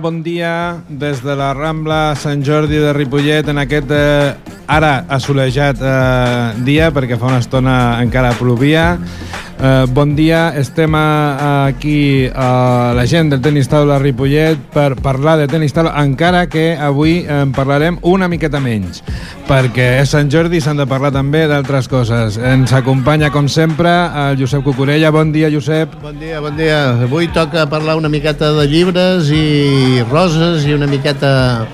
Bon dia des de la Rambla Sant Jordi de Ripollet en aquest eh, ara assolejat eh, dia perquè fa una estona encara plovia. Eh, bon dia, estem a, aquí a la gent del tenis taula Ripollet per parlar de tenis taula, encara que avui en parlarem una miqueta menys, perquè és Sant Jordi i s'han de parlar també d'altres coses. Ens acompanya, com sempre, el Josep Cucurella. Bon dia, Josep. Bon dia, bon dia. Avui toca parlar una miqueta de llibres i roses i una miqueta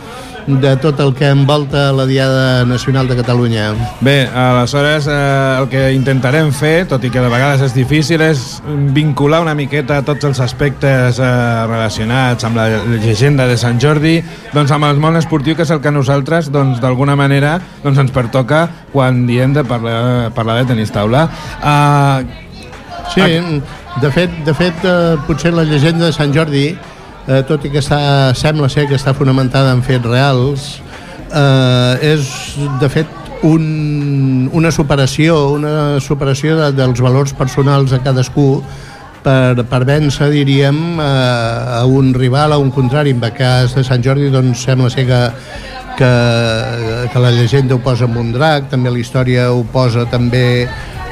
de tot el que envolta la Diada Nacional de Catalunya. Bé, aleshores eh, el que intentarem fer, tot i que de vegades és difícil, és vincular una miqueta tots els aspectes eh, relacionats amb la llegenda de Sant Jordi doncs amb el món esportiu, que és el que nosaltres doncs, d'alguna manera doncs, ens pertoca quan diem de parlar, parlar de tenis taula. Uh, sí, de fet, de fet eh, potser la llegenda de Sant Jordi eh, tot i que està, sembla ser que està fonamentada en fets reals, eh, és de fet un, una superació, una superació de, dels valors personals de cadascú per, per vèncer, diríem, a, a un rival, a un contrari. En el cas de Sant Jordi, doncs sembla ser que, que, que la llegenda ho posa amb un drac, també la història ho posa també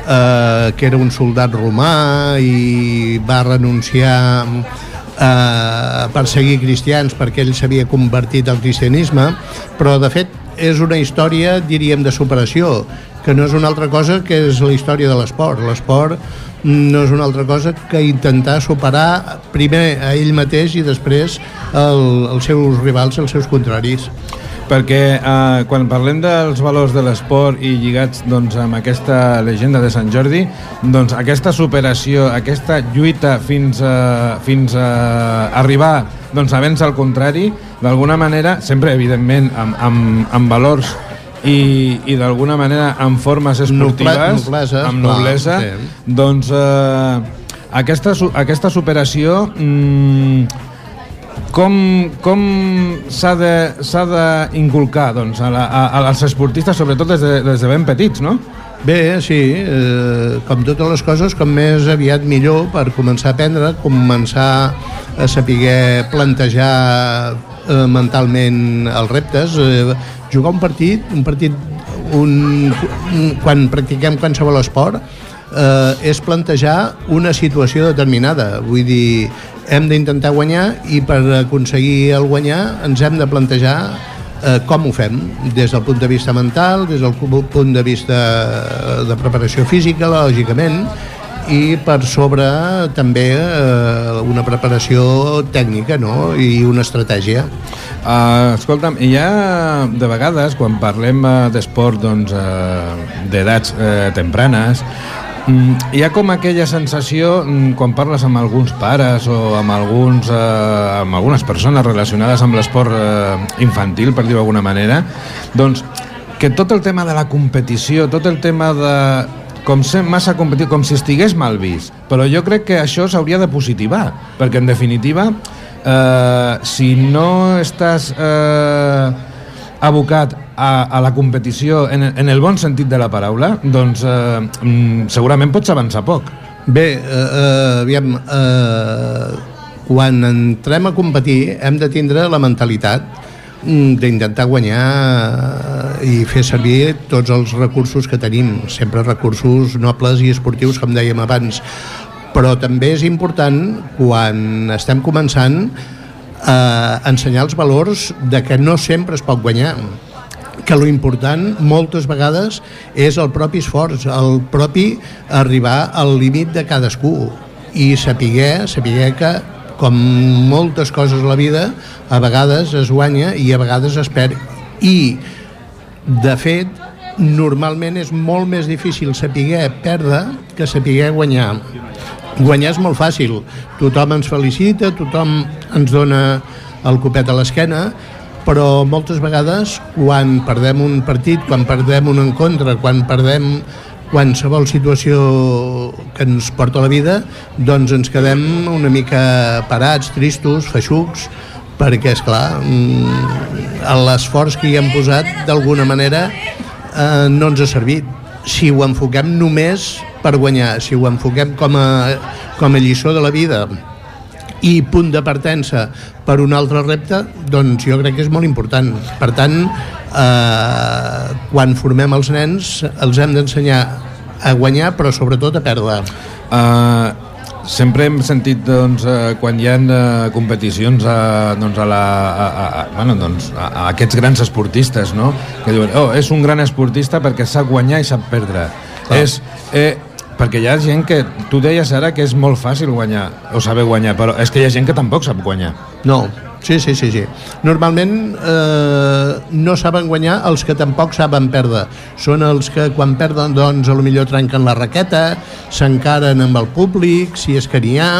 eh, que era un soldat romà i va renunciar eh, perseguir cristians perquè ell s'havia convertit al cristianisme, però de fet és una història, diríem, de superació, que no és una altra cosa que és la història de l'esport. L'esport no és una altra cosa que intentar superar primer a ell mateix i després el, els seus rivals, els seus contraris perquè eh, quan parlem dels valors de l'esport i lligats doncs, amb aquesta llegenda de Sant Jordi, doncs aquesta superació, aquesta lluita fins a, fins a arribar doncs, a vèncer al contrari, d'alguna manera, sempre evidentment amb, amb, amb valors i, i d'alguna manera amb formes esportives, noblesa, amb noblesa, clar, doncs eh, aquesta, aquesta superació mmm, com, com s'ha d'inculcar doncs, a, a, als esportistes, sobretot des de, des de ben petits, no? Bé, sí, eh, com totes les coses, com més aviat millor per començar a aprendre, començar a saber plantejar eh, mentalment els reptes, eh, jugar un partit, un partit un, un, quan practiquem qualsevol esport, eh, és plantejar una situació determinada. Vull dir, hem d'intentar guanyar i per aconseguir el guanyar ens hem de plantejar eh, com ho fem, des del punt de vista mental, des del punt de vista de preparació física, lògicament, i per sobre també eh, una preparació tècnica no? i una estratègia. Uh, escolta'm, hi ha de vegades quan parlem uh, d'esport doncs, uh, uh, tempranes Mm, hi ha com aquella sensació mm, quan parles amb alguns pares o amb, alguns, eh, amb algunes persones relacionades amb l'esport eh, infantil, per dir-ho d'alguna manera, doncs que tot el tema de la competició, tot el tema de com ser massa competitiu, com si estigués mal vist. Però jo crec que això s'hauria de positivar, perquè en definitiva, eh, si no estàs eh, abocat a, a la competició en, en el bon sentit de la paraula, doncs eh, mm, segurament pots avançar poc. Bé, eh, eh, aviam, eh, quan entrem a competir hem de tindre la mentalitat mm, d'intentar guanyar eh, i fer servir tots els recursos que tenim, sempre recursos nobles i esportius, com dèiem abans. Però també és important, quan estem començant, eh, ensenyar els valors de que no sempre es pot guanyar que lo important moltes vegades és el propi esforç, el propi arribar al límit de cadascú. I saber, saber que com moltes coses a la vida a vegades es guanya i a vegades es perd. I de fet normalment és molt més difícil saber perdre que saber guanyar. Guanyar és molt fàcil. Tothom ens felicita, tothom ens dona el copet a l'esquena però moltes vegades quan perdem un partit, quan perdem un encontre, quan perdem qualsevol situació que ens porta la vida, doncs ens quedem una mica parats, tristos, feixucs, perquè, és clar, mm, l'esforç que hi hem posat, d'alguna manera, eh, no ens ha servit. Si ho enfoquem només per guanyar, si ho enfoquem com a, com a lliçó de la vida, i punt de partença per un altre repte, doncs jo crec que és molt important. Per tant, eh, quan formem els nens, els hem d'ensenyar a guanyar, però sobretot a perdre. Uh, sempre hem sentit doncs, eh, quan hi ha eh, competicions a, doncs, a, la, a, a, bueno, doncs, a, a aquests grans esportistes no? que diuen, oh, és un gran esportista perquè sap guanyar i sap perdre Clar. és, eh, perquè hi ha gent que tu deies ara que és molt fàcil guanyar o saber guanyar, però és que hi ha gent que tampoc sap guanyar no, Sí, sí, sí, sí. Normalment eh, no saben guanyar els que tampoc saben perdre. Són els que quan perden, doncs, a lo millor trenquen la raqueta, s'encaren amb el públic, si és que n'hi ha,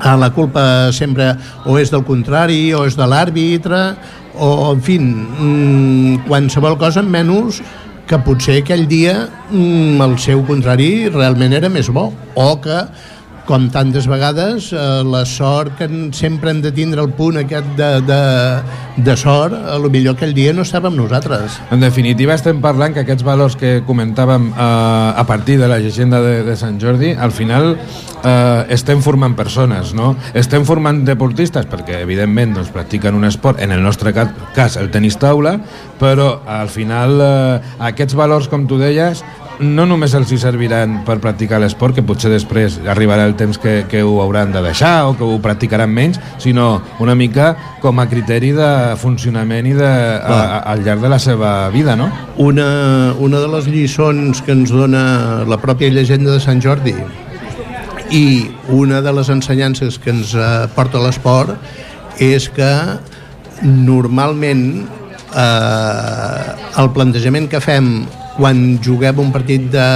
a la culpa sempre o és del contrari o és de l'àrbitre o, en fi, mm, qualsevol cosa menys que potser aquell dia mm, el seu contrari realment era més bo o que com tantes vegades, eh, la sort que sempre hem de tindre el punt aquest de, de, de sort, a lo millor aquell dia no estàvem nosaltres. En definitiva, estem parlant que aquests valors que comentàvem eh, a partir de la llegenda de, de Sant Jordi, al final eh, estem formant persones, no? Estem formant deportistes perquè, evidentment, doncs, practiquen un esport, en el nostre cas, el tenis taula, però al final eh, aquests valors, com tu deies, no només els hi serviran per practicar l'esport, que potser després arribarà el temps que, que ho hauran de deixar o que ho practicaran menys, sinó una mica com a criteri de funcionament i de, a, a, al llarg de la seva vida, no? Una, una de les lliçons que ens dona la pròpia llegenda de Sant Jordi i una de les ensenyances que ens eh, porta l'esport és que normalment eh, el plantejament que fem quan juguem un partit de,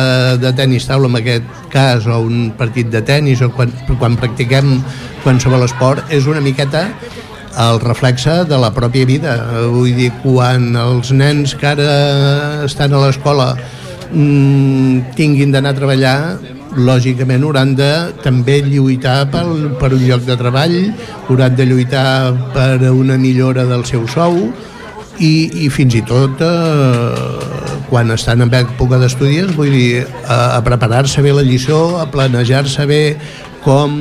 de tennis taula, en aquest cas, o un partit de tennis, o quan, quan practiquem qualsevol esport, és una miqueta el reflexe de la pròpia vida. Vull dir, quan els nens que ara estan a l'escola mmm, tinguin d'anar a treballar, lògicament hauran de també lluitar per, per un lloc de treball, hauran de lluitar per una millora del seu sou, i, i fins i tot eh, quan estan en època d'estudis, vull dir, a, a preparar-se bé la lliçó, a planejar-se bé com,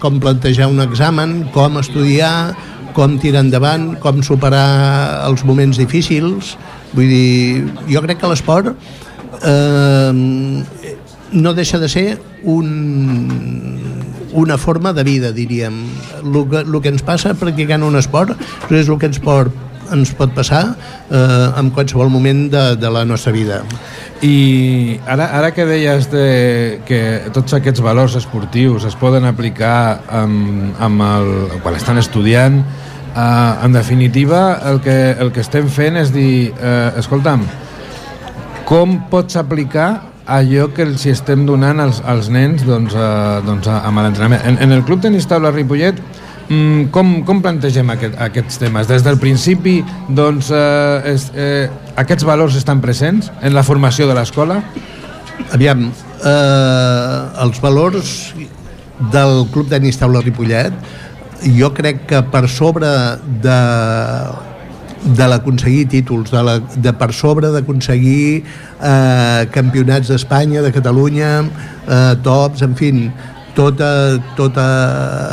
com plantejar un examen, com estudiar, com tirar endavant, com superar els moments difícils. Vull dir, jo crec que l'esport eh, no deixa de ser un, una forma de vida, diríem. El que, el que ens passa practicant un esport és el que ens pot ens pot passar eh, en qualsevol moment de, de la nostra vida. I ara, ara que deies de, que tots aquests valors esportius es poden aplicar amb, amb el, quan estan estudiant, eh, en definitiva el que, el que estem fent és dir, eh, escolta'm, com pots aplicar allò que els estem donant als, als nens doncs, eh, doncs, amb l'entrenament. En, en el Club Tenis Taula Ripollet Mm, com, com plantegem aquest, aquests temes? Des del principi, doncs, eh, és, eh, aquests valors estan presents en la formació de l'escola? Aviam, eh, els valors del Club Tenis Taula Ripollet jo crec que per sobre de de l'aconseguir títols, de, la, de per sobre d'aconseguir eh, campionats d'Espanya, de Catalunya, eh, tops, en fi, tota, tota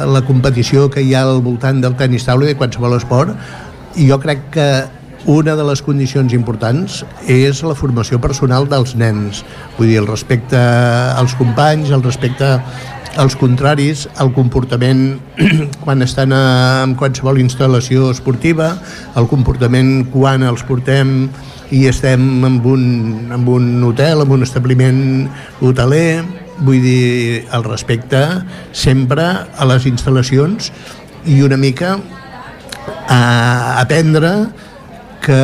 la competició que hi ha al voltant del tenis taula i de qualsevol esport i jo crec que una de les condicions importants és la formació personal dels nens. Vull dir, el respecte als companys el respecte als contraris, el comportament quan estan en qualsevol instal·lació esportiva, el comportament quan els portem i estem en un, en un hotel, en un establiment hoteler, vull dir, el respecte sempre a les instal·lacions i una mica a aprendre que,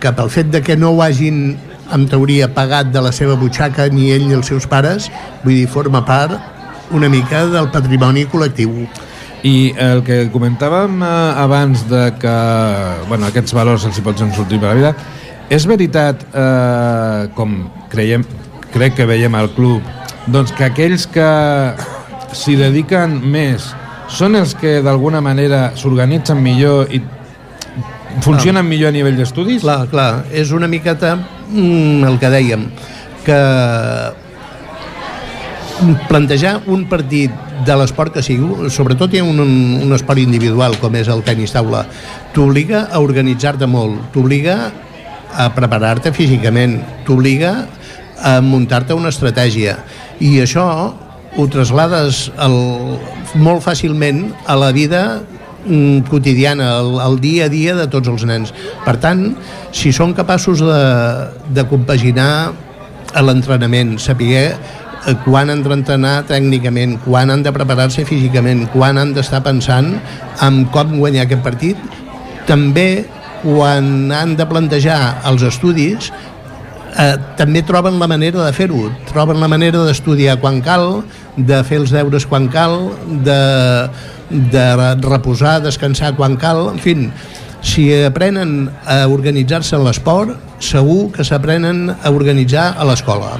que pel fet de que no ho hagin en teoria pagat de la seva butxaca ni ell ni els seus pares vull dir, forma part una mica del patrimoni col·lectiu. I el que comentàvem eh, abans de que bueno, aquests valors els hi pots sortir per la vida és veritat eh, com creiem, crec que veiem al club doncs que aquells que s'hi dediquen més són els que d'alguna manera s'organitzen millor i funcionen clar. millor a nivell d'estudis? Clar, clar, és una miqueta mm, el que dèiem, que plantejar un partit de l'esport que sigui, sobretot hi ha un, un esport individual com és el tenis taula, t'obliga a organitzar-te molt, t'obliga a preparar-te físicament, t'obliga a muntar-te una estratègia i això ho traslades el, molt fàcilment a la vida mm, quotidiana, al, al dia a dia de tots els nens. Per tant, si són capaços de, de compaginar l'entrenament, saber eh, quan han d'entrenar tècnicament, quan han de preparar-se físicament, quan han d'estar pensant en com guanyar aquest partit, també quan han de plantejar els estudis eh, també troben la manera de fer-ho, troben la manera d'estudiar quan cal, de fer els deures quan cal, de, de reposar, descansar quan cal, en fi, si aprenen a organitzar-se en l'esport, segur que s'aprenen a organitzar a l'escola.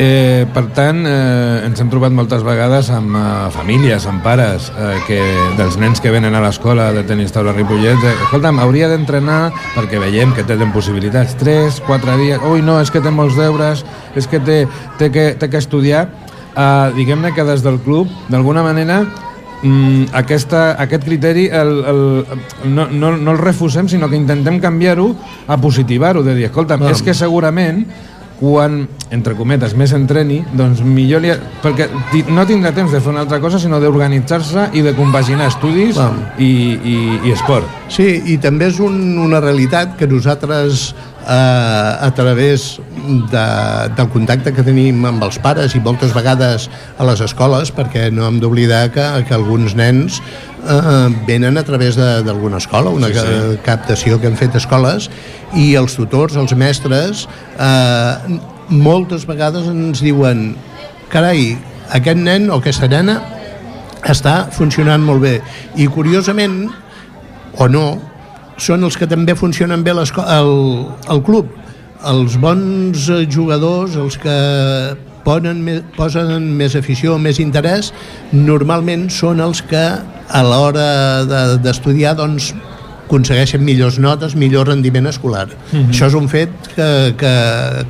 Eh, per tant, eh, ens hem trobat moltes vegades amb eh, famílies, amb pares, eh, que, dels nens que venen a l'escola de tenis taula Ripollet, eh, escolta'm, hauria d'entrenar, perquè veiem que tenen possibilitats, 3, 4 dies, ui, no, és que té molts deures, és que té, té, que, té que estudiar, eh, diguem-ne que des del club, d'alguna manera, mm, aquesta, aquest criteri el, el, no, no, no el refusem, sinó que intentem canviar-ho a positivar-ho, de dir, escolta'm, és que segurament quan, entre cometes, més entreni, doncs millor li... Perquè no tindrà temps de fer una altra cosa, sinó d'organitzar-se i de compaginar estudis i, i, i esport. Sí, i també és un, una realitat que nosaltres eh, a través de, del contacte que tenim amb els pares i moltes vegades a les escoles, perquè no hem d'oblidar que, que alguns nens eh, venen a través d'alguna escola, una sí, sí. captació que han fet escoles, i els tutors, els mestres, eh, moltes vegades ens diuen carai, aquest nen o aquesta nena està funcionant molt bé. I curiosament, o no, són els que també funcionen bé el, el club. Els bons jugadors, els que ponen, posen més afició, més interès, normalment són els que a l'hora d'estudiar de, doncs, aconsegueixen millors notes, millor rendiment escolar. Mm -hmm. Això és un fet que, que,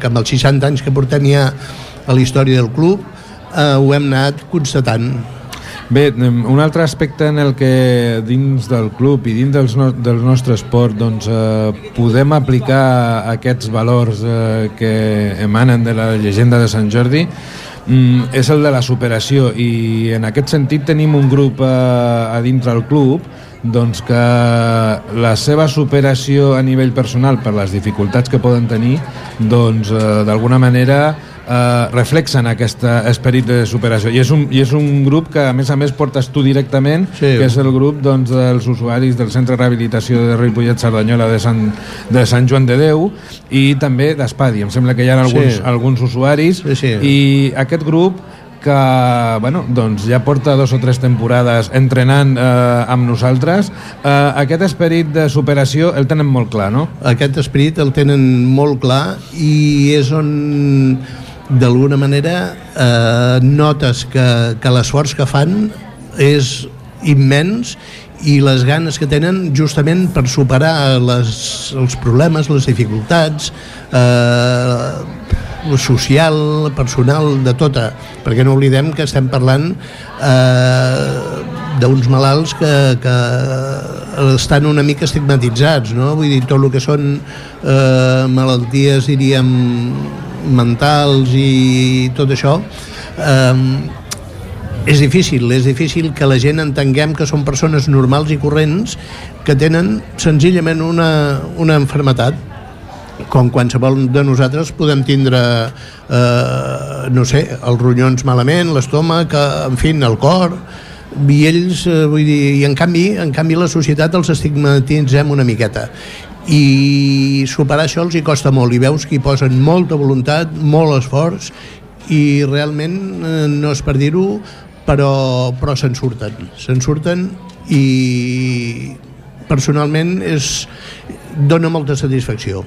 que amb els 60 anys que portem ja a la història del club eh, ho hem anat constatant. Bé, un altre aspecte en el que dins del club i dins dels no, del nostre esport doncs, eh, podem aplicar aquests valors eh, que emanen de la llegenda de Sant Jordi mm, és el de la superació. I en aquest sentit tenim un grup eh, a dintre del club doncs que la seva superació a nivell personal per les dificultats que poden tenir doncs eh, d'alguna manera eh, reflexen aquest esperit de superació. I és, un, I és un grup que, a més a més, portes tu directament, sí. que és el grup doncs, dels usuaris del Centre de Rehabilitació de Ripollet-Cerdanyola de, Sant, de Sant Joan de Déu i també d'Espadi. Em sembla que hi ha alguns, sí. alguns usuaris sí, sí. i aquest grup que bueno, doncs ja porta dos o tres temporades entrenant eh, amb nosaltres. Eh, aquest esperit de superació el tenen molt clar, no? Aquest esperit el tenen molt clar i és on d'alguna manera eh, notes que, que l'esforç que fan és immens i les ganes que tenen justament per superar les, els problemes, les dificultats eh, social, personal, de tota perquè no oblidem que estem parlant eh, d'uns malalts que, que estan una mica estigmatitzats no? vull dir, tot el que són eh, malalties diríem mentals i tot això eh, és difícil, és difícil que la gent entenguem que són persones normals i corrents que tenen senzillament una, una enfermetat com qualsevol de nosaltres podem tindre eh, no sé, els ronyons malament, l'estómac, eh, en fi, el cor i ells, eh, vull dir, i en canvi, en canvi la societat els estigmatitzem una miqueta i superar això els hi costa molt. I veus que hi posen molta voluntat, molt esforç i realment eh, no és per dir-ho però, però se'n surten. Se'n surten i personalment és, dona molta satisfacció.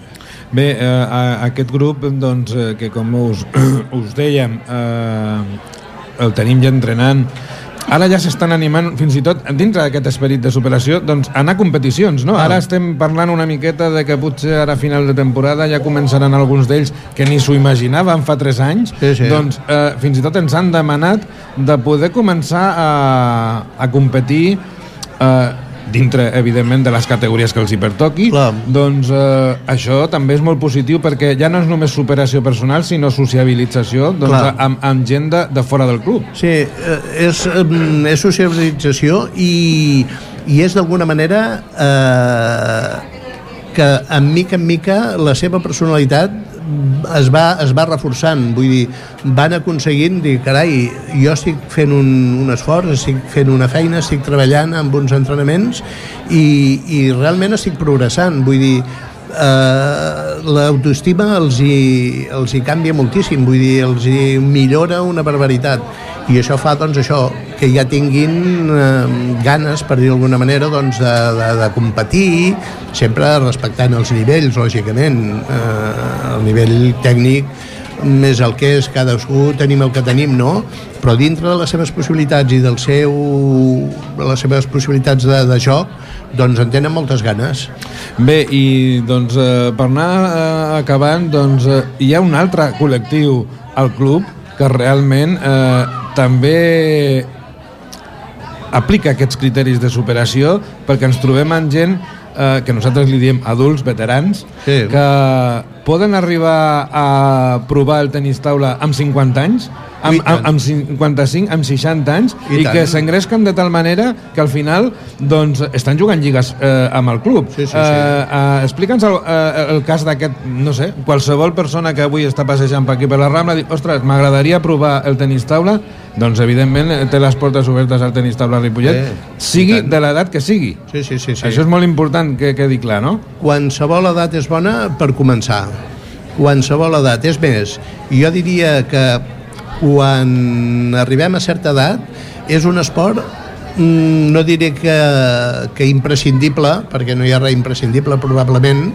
Bé, eh, a, aquest grup doncs, eh, que com us, us dèiem eh, el tenim ja entrenant ara ja s'estan animant, fins i tot dintre d'aquest esperit de superació, doncs anar a competicions, no? Ara estem parlant una miqueta de que potser ara a final de temporada ja començaran alguns d'ells que ni s'ho imaginaven fa 3 anys, Sí, sí. doncs eh, fins i tot ens han demanat de poder començar a, a competir eh, dintre, evidentment, de les categories que els hi pertoqui, Clar. doncs eh, això també és molt positiu perquè ja no és només superació personal, sinó sociabilització doncs, Clar. amb, amb gent de, de fora del club. Sí, eh, és, és socialització i, i és d'alguna manera eh, que en mica en mica la seva personalitat es va, es va reforçant, vull dir, van aconseguint dir, carai, jo estic fent un, un esforç, estic fent una feina, estic treballant amb uns entrenaments i, i realment estic progressant, vull dir, eh, l'autoestima els, hi, els hi canvia moltíssim, vull dir, els hi millora una barbaritat. I això fa doncs això que ja tinguin eh, ganes per dir d'alguna manera doncs, de, de, de competir sempre respectant els nivells lògicament. Eh, el nivell tècnic més el que és, cadascú tenim el que tenim, no? Però dintre de les seves possibilitats i del seu, de les seves possibilitats de, de joc, doncs en tenen moltes ganes. Bé, i doncs eh, per anar eh, acabant, doncs eh, hi ha un altre col·lectiu al club que realment eh, també aplica aquests criteris de superació perquè ens trobem amb gent eh, que nosaltres li diem adults, veterans, Sí. que poden arribar a provar el tenis taula amb 50 anys, amb, amb, amb 55, amb 60 anys, I i, tant. que s'engresquen de tal manera que al final doncs, estan jugant lligues eh, amb el club. Sí, sí, sí. Eh, eh, Explica'ns el, eh, el cas d'aquest, no sé, qualsevol persona que avui està passejant per aquí per la Rambla diu, ostres, m'agradaria provar el tenis taula, doncs evidentment eh, té les portes obertes al tenis taula Ripollet, Eh, sigui de l'edat que sigui. Sí, sí, sí. sí. Això és molt important que quedi clar, no? qualsevol edat és bona per començar qualsevol edat, és més jo diria que quan arribem a certa edat és un esport mm, no diré que, que imprescindible perquè no hi ha res imprescindible probablement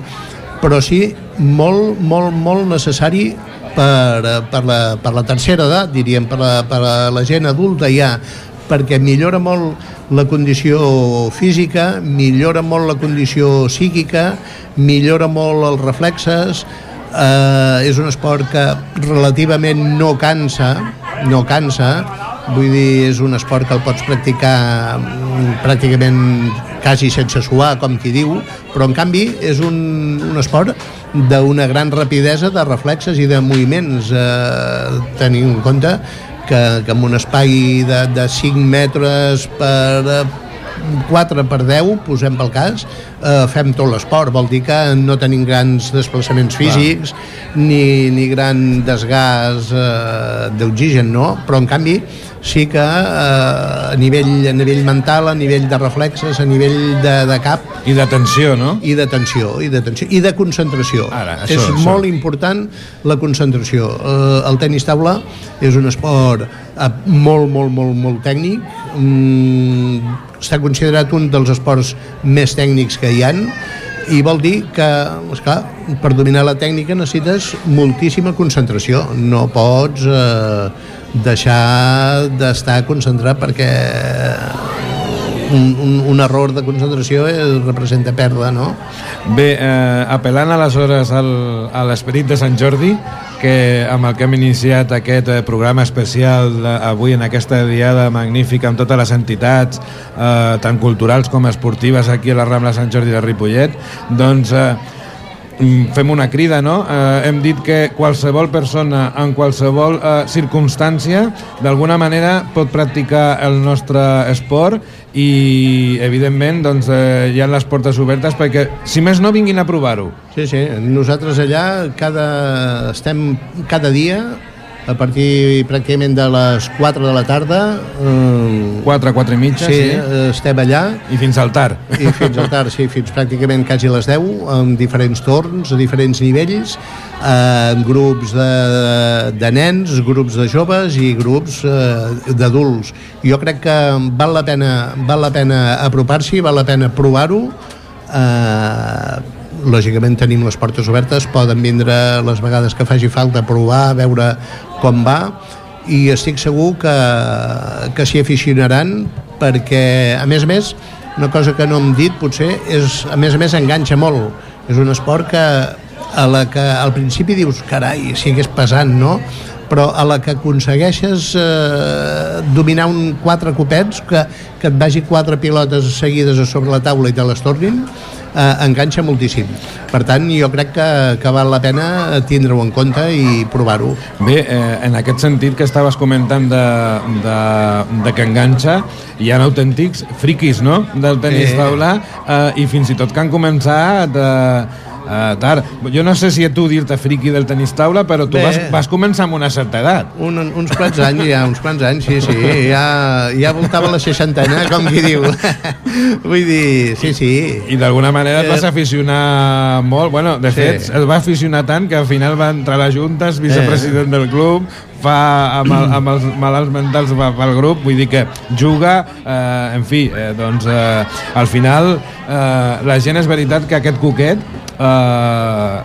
però sí molt, molt, molt necessari per, per, la, per la tercera edat, diríem, per la, per la gent adulta ja, perquè millora molt la condició física, millora molt la condició psíquica, millora molt els reflexes, eh, és un esport que relativament no cansa, no cansa, vull dir, és un esport que el pots practicar mm, pràcticament quasi sense suar, com qui diu, però en canvi és un, un esport d'una gran rapidesa de reflexes i de moviments, eh, tenint en compte que, que en un espai de, de 5 metres per 4 per 10, posem pel cas, eh, fem tot l'esport. Vol dir que no tenim grans desplaçaments físics ni, ni gran desgast eh, d'oxigen, no? Però, en canvi, sí que eh, a, nivell, a nivell mental, a nivell de reflexes, a nivell de, de cap, I d'atenció, no? i d'atenció, i d'atenció, i de concentració. Ara, això, és això. molt important la concentració. Eh, el tenis taula és un esport molt, molt, molt, molt tècnic. Mm, està considerat un dels esports més tècnics que hi han i vol dir que, esclar, per dominar la tècnica necessites moltíssima concentració. No pots eh, deixar d'estar concentrat perquè un, un, un error de concentració representa pèrdua, no? Bé, eh, apel·lant aleshores al, a l'esperit de Sant Jordi, que amb el que hem iniciat aquest eh, programa especial de, avui en aquesta diada magnífica amb totes les entitats, eh, tant culturals com esportives aquí a la Rambla Sant Jordi de Ripollet, doncs eh, mm, fem una crida, no? Eh, hem dit que qualsevol persona en qualsevol eh, circumstància d'alguna manera pot practicar el nostre esport i evidentment doncs, eh, hi ha les portes obertes perquè si més no vinguin a provar-ho. Sí, sí, nosaltres allà cada, estem cada dia a partir pràcticament de les 4 de la tarda eh, 4, 4 i mitja sí, sí, estem allà. I fins al tard. I fins al tard, sí, fins pràcticament quasi les 10 amb diferents torns, a diferents nivells eh, amb grups de, de nens, grups de joves i grups eh, d'adults. Jo crec que val la pena val la pena apropar-s'hi, val la pena provar-ho eh, lògicament tenim les portes obertes poden vindre les vegades que faci falta a provar, a veure com va i estic segur que, que s'hi aficionaran perquè, a més a més, una cosa que no hem dit potser és, a més a més, enganxa molt. És un esport que a la que al principi dius, carai, si hagués pesant, no? Però a la que aconsegueixes eh, dominar un quatre copets, que, que et vagi quatre pilotes seguides a sobre la taula i te les tornin, eh, enganxa moltíssim. Per tant, jo crec que, que val la pena tindre-ho en compte i provar-ho. Bé, eh, en aquest sentit que estaves comentant de, de, de que enganxa, hi ha autèntics friquis, no?, del tenis eh. taula, eh, i fins i tot que han començat... Eh, Uh, tard. Jo no sé si a tu dir-te friqui del tenis taula, però tu vas, vas començar amb una certa edat. Un, uns quants anys, ja, uns quants anys, sí, sí. Ja, ja voltava la seixantena, com qui diu. Vull dir, sí, sí. I d'alguna manera et vas eh, aficionar molt. Bueno, de sí. fet, es va aficionar tant que al final va entrar a la Junta, vicepresident eh. del club, fa amb, el, amb els malalts mentals pel grup, vull dir que juga, eh, en fi, eh, doncs eh, al final eh, la gent és veritat que aquest coquet eh,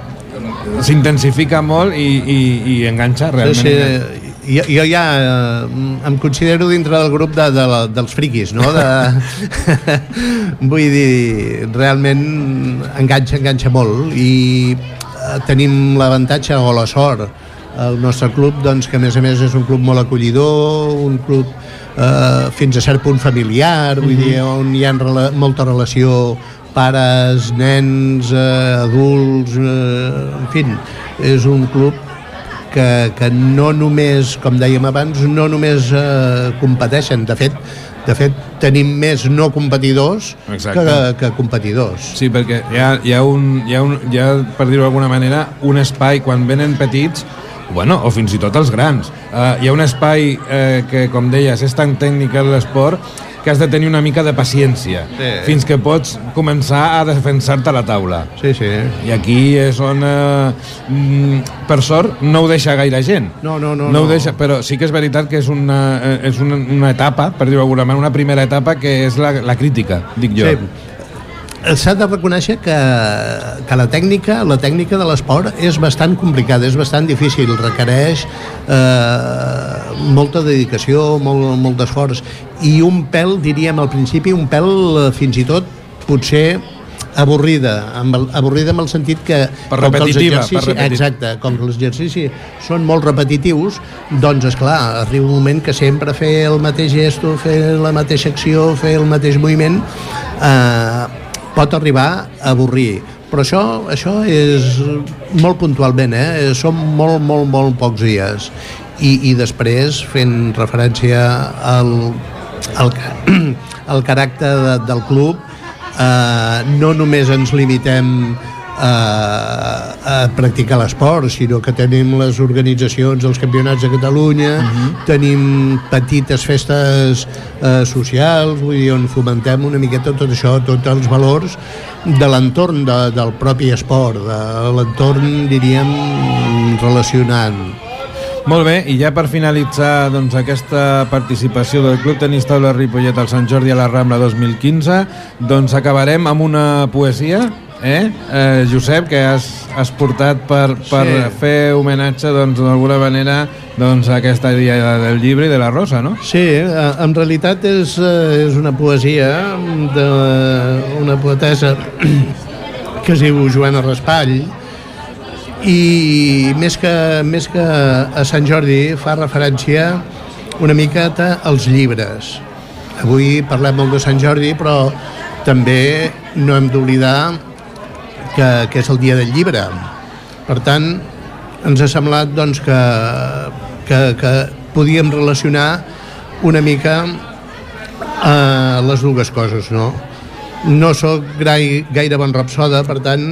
s'intensifica molt i, i, i enganxa realment. Sí, sí. Jo, jo ja eh, em considero dintre del grup de, de, dels friquis, no? De... Vull dir, realment enganxa, enganxa molt i eh, tenim l'avantatge o la sort el nostre club, doncs, que a més a més és un club molt acollidor, un club eh, fins a cert punt familiar, vull mm -hmm. dir, on hi ha rela molta relació pares, nens, eh, adults, eh, en fi, és un club que, que no només, com dèiem abans, no només eh, competeixen, de fet, de fet, tenim més no competidors que, que competidors. Sí, perquè hi ha, hi ha, un, hi ha, un, hi ha per dir-ho d'alguna manera, un espai, quan venen petits, bueno, o fins i tot els grans. Uh, hi ha un espai uh, que, com deies, és tan tècnic l'esport que has de tenir una mica de paciència sí. fins que pots començar a defensar-te a la taula. Sí, sí. I aquí és on, eh, per sort, no ho deixa gaire gent. No, no, no. no, no. Ho deixa, però sí que és veritat que és una, eh, és una, una etapa, per dir-ho d'alguna manera, una primera etapa que és la, la crítica, dic jo. Sí s'ha de reconèixer que, que la tècnica la tècnica de l'esport és bastant complicada, és bastant difícil, requereix eh, molta dedicació, molt, molt d'esforç. I un pèl, diríem al principi, un pèl eh, fins i tot potser avorrida, amb el, avorrida amb el sentit que per com que els exercicis, per exacte, com que els exercicis són molt repetitius, doncs és clar, arriba un moment que sempre fer el mateix gesto, fer la mateixa acció, fer el mateix moviment eh, pot arribar a avorrir però això, això és molt puntualment, eh? són molt, molt, molt pocs dies i, i després fent referència al, al, al caràcter de, del club eh, no només ens limitem a, a practicar l'esport, sinó que tenim les organitzacions dels campionats de Catalunya, uh mhm. -huh. tenim petites festes eh, socials, vull dir, on fomentem una miqueta tot això, tots els valors de l'entorn de, del propi esport, de l'entorn, diríem, relacionant. Molt bé, i ja per finalitzar doncs, aquesta participació del Club Tenis Taula Ripollet al Sant Jordi a la Rambla 2015, doncs acabarem amb una poesia eh? eh Josep, que has, has portat per, per sí. fer homenatge doncs, d'alguna doncs, manera doncs, a aquesta dia del llibre i de la Rosa, no? Sí, eh, en realitat és, eh, és una poesia d'una poetesa que es diu Joana Raspall i més que, més que a Sant Jordi fa referència una miqueta als llibres. Avui parlem molt de Sant Jordi, però també no hem d'oblidar que, que és el dia del llibre. Per tant, ens ha semblat doncs, que, que, que podíem relacionar una mica eh, les dues coses, no? No sóc gaire, bon rapsoda, per tant,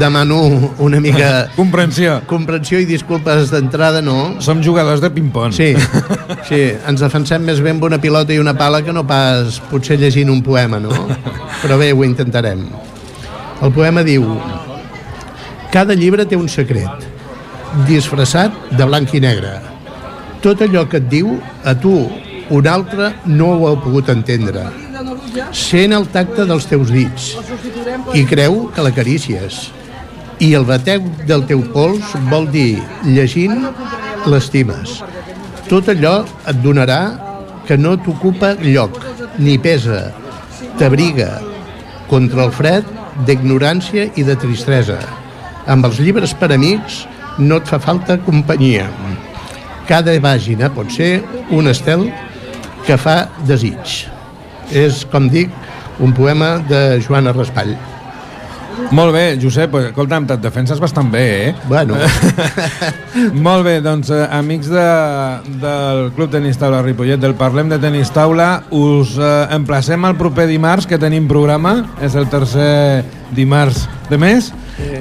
demano una mica... comprensió. Comprensió i disculpes d'entrada, no? Som jugadors de ping-pong. Sí, sí, ens defensem més bé amb una pilota i una pala que no pas potser llegint un poema, no? Però bé, ho intentarem. El poema diu Cada llibre té un secret, disfressat de blanc i negre. Tot allò que et diu, a tu, un altre no ho ha pogut entendre. Sent el tacte dels teus dits i creu que l'acarícies. I el bateu del teu pols vol dir, llegint, l'estimes. tot allò et donarà que no t'ocupa lloc, ni pesa, t'abriga contra el fred d'ignorància i de tristesa. Amb els llibres per amics no et fa falta companyia. Cada pàgina pot ser un estel que fa desig. És, com dic, un poema de Joana Raspall. Molt bé, Josep, pues, escolta'm, et defenses bastant bé, eh? Bueno. Molt bé, doncs, eh, amics de, del Club Tenis Taula Ripollet, del Parlem de Tenis Taula, us eh, emplacem el proper dimarts, que tenim programa, és el tercer dimarts de mes,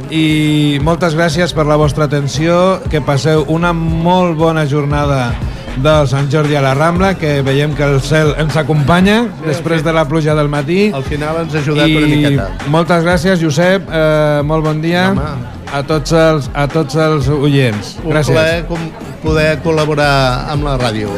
i moltes gràcies per la vostra atenció, que passeu una molt bona jornada del Sant Jordi a la Rambla, que veiem que el cel ens acompanya després de la pluja del matí. Al final ens ha ajudat una miqueta. moltes gràcies, Josep, eh, molt bon dia Home. a tots els, a tots els oients. Un Gràcies. plaer poder col·laborar amb la ràdio.